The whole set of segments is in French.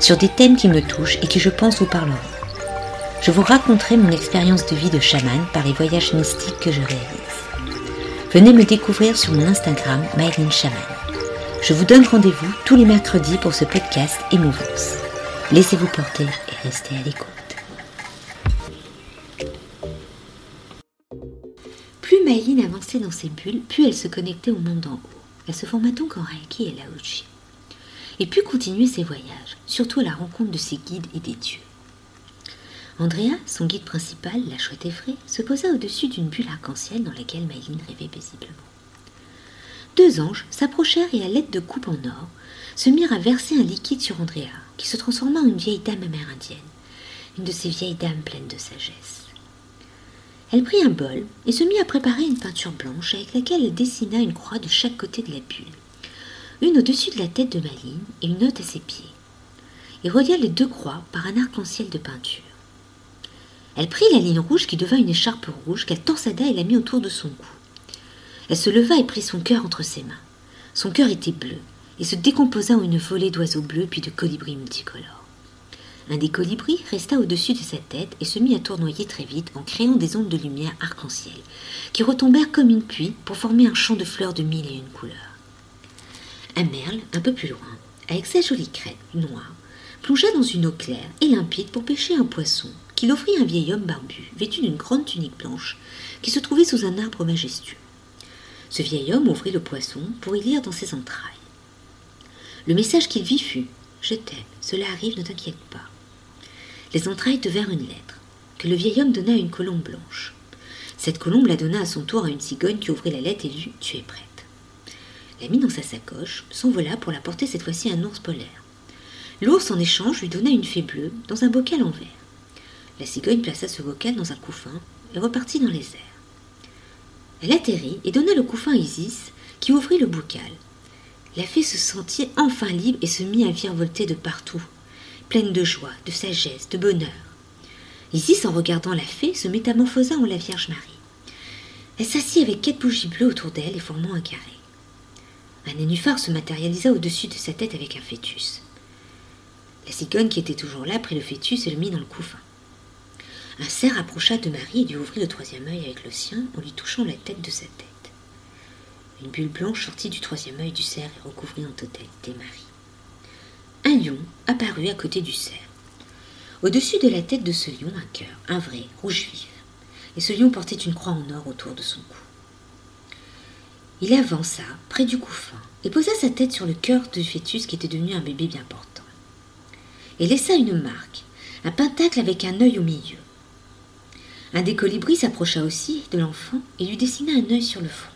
sur des thèmes qui me touchent et qui je pense vous parleront. Je vous raconterai mon expérience de vie de chaman par les voyages mystiques que je réalise. Venez me découvrir sur mon Instagram, Myline Chaman. Je vous donne rendez-vous tous les mercredis pour ce podcast Émouvance. Laissez-vous porter et restez à l'écoute. Plus Myline avançait dans ses bulles, plus elle se connectait au monde en haut. Elle se forma donc en Reiki et Laochi et put continuer ses voyages, surtout à la rencontre de ses guides et des dieux. Andrea, son guide principal, la chouette effraie, se posa au-dessus d'une bulle arc-en-ciel dans laquelle Maïline rêvait paisiblement. Deux anges s'approchèrent et à l'aide de coupes en or, se mirent à verser un liquide sur Andrea, qui se transforma en une vieille dame amérindienne, une de ces vieilles dames pleines de sagesse. Elle prit un bol et se mit à préparer une peinture blanche avec laquelle elle dessina une croix de chaque côté de la bulle, une au-dessus de la tête de Maline et une autre à ses pieds, et relia les deux croix par un arc-en-ciel de peinture. Elle prit la ligne rouge qui devint une écharpe rouge qu'elle torsada et la mit autour de son cou. Elle se leva et prit son cœur entre ses mains. Son cœur était bleu et se décomposa en une volée d'oiseaux bleus puis de colibris multicolores. Un des colibris resta au-dessus de sa tête et se mit à tournoyer très vite en créant des ondes de lumière arc-en-ciel, qui retombèrent comme une pluie pour former un champ de fleurs de mille et une couleurs. Un merle, un peu plus loin, avec sa jolie crête noire, plongea dans une eau claire et limpide pour pêcher un poisson qu'il offrit à un vieil homme barbu, vêtu d'une grande tunique blanche, qui se trouvait sous un arbre majestueux. Ce vieil homme ouvrit le poisson pour y lire dans ses entrailles. Le message qu'il vit fut Je t'aime, cela arrive, ne t'inquiète pas. Les entrailles devinrent une lettre, que le vieil homme donna à une colombe blanche. Cette colombe la donna à son tour à une cigogne qui ouvrit la lettre et lut Tu es prête la mit dans sa sacoche, s'envola pour la porter cette fois-ci à un ours polaire. L'ours, en échange, lui donna une fée bleue dans un bocal en verre. La cigogne plaça ce bocal dans un couffin et repartit dans les airs. Elle atterrit et donna le couffin à Isis, qui ouvrit le bocal. La fée se sentit enfin libre et se mit à virevolter de partout, pleine de joie, de sagesse, de bonheur. Isis, en regardant la fée, se métamorphosa en la Vierge Marie. Elle s'assit avec quatre bougies bleues autour d'elle et formant un carré. Un nénuphar se matérialisa au-dessus de sa tête avec un fœtus. La cigogne qui était toujours là prit le fœtus et le mit dans le couffin. Un cerf approcha de Marie et lui ouvrit le troisième œil avec le sien en lui touchant la tête de sa tête. Une bulle blanche sortit du troisième œil du cerf et recouvrit en totalité Marie. Un lion apparut à côté du cerf. Au-dessus de la tête de ce lion, un cœur, un vrai, rouge vif. Et ce lion portait une croix en or autour de son cou. Il avança près du couffin et posa sa tête sur le cœur du fœtus qui était devenu un bébé bien portant. Et laissa une marque, un pentacle avec un œil au milieu. Un des colibris s'approcha aussi de l'enfant et lui dessina un œil sur le front.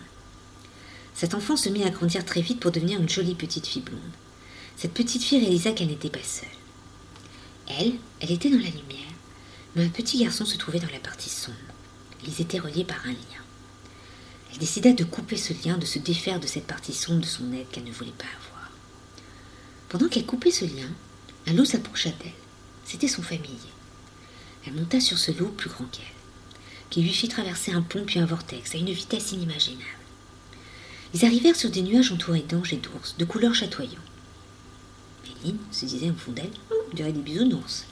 Cet enfant se mit à grandir très vite pour devenir une jolie petite fille blonde. Cette petite fille réalisa qu'elle n'était pas seule. Elle, elle était dans la lumière, mais un petit garçon se trouvait dans la partie sombre. Ils étaient reliés par un lien. Elle décida de couper ce lien, de se défaire de cette partie sombre de son être qu'elle ne voulait pas avoir. Pendant qu'elle coupait ce lien, un loup s'approcha d'elle. C'était son familier. Elle monta sur ce loup plus grand qu'elle, qui lui fit traverser un pont puis un vortex à une vitesse inimaginable. Ils arrivèrent sur des nuages entourés d'anges et d'ours, de couleurs chatoyantes. Méline se disait au fond d'elle, oh, on dirait des bisounours.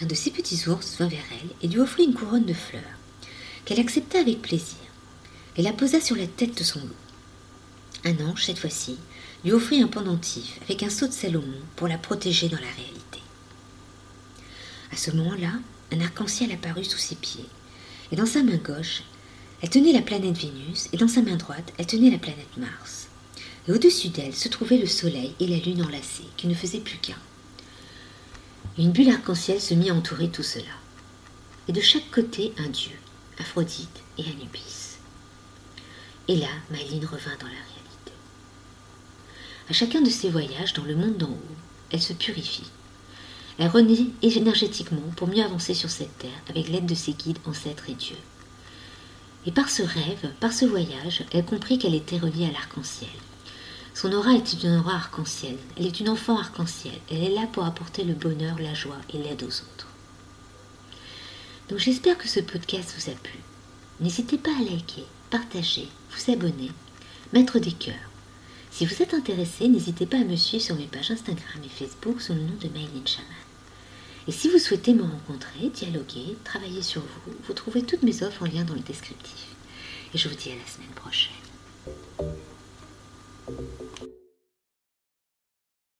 Un de ces petits ours vint vers elle et lui offrit une couronne de fleurs, qu'elle accepta avec plaisir et la posa sur la tête de son loup. Un ange, cette fois-ci, lui offrit un pendentif avec un sceau de Salomon pour la protéger dans la réalité. À ce moment-là, un arc-en-ciel apparut sous ses pieds, et dans sa main gauche, elle tenait la planète Vénus, et dans sa main droite, elle tenait la planète Mars. Et au-dessus d'elle se trouvaient le Soleil et la Lune enlacés, qui ne faisaient plus qu'un. Une bulle arc-en-ciel se mit à entourer tout cela. Et de chaque côté, un dieu, Aphrodite et Anubis. Et là, Myline revint dans la réalité. À chacun de ses voyages dans le monde d'en haut, elle se purifie. Elle renaît énergétiquement pour mieux avancer sur cette terre avec l'aide de ses guides, ancêtres et dieux. Et par ce rêve, par ce voyage, elle comprit qu'elle était reliée à l'arc-en-ciel. Son aura est une aura arc-en-ciel. Elle est une enfant arc-en-ciel. Elle est là pour apporter le bonheur, la joie et l'aide aux autres. Donc j'espère que ce podcast vous a plu. N'hésitez pas à liker, partager, vous abonner, mettre des cœurs. Si vous êtes intéressé, n'hésitez pas à me suivre sur mes pages Instagram et Facebook sous le nom de Maylene Chaman. Et si vous souhaitez me rencontrer, dialoguer, travailler sur vous, vous trouvez toutes mes offres en lien dans le descriptif. Et je vous dis à la semaine prochaine.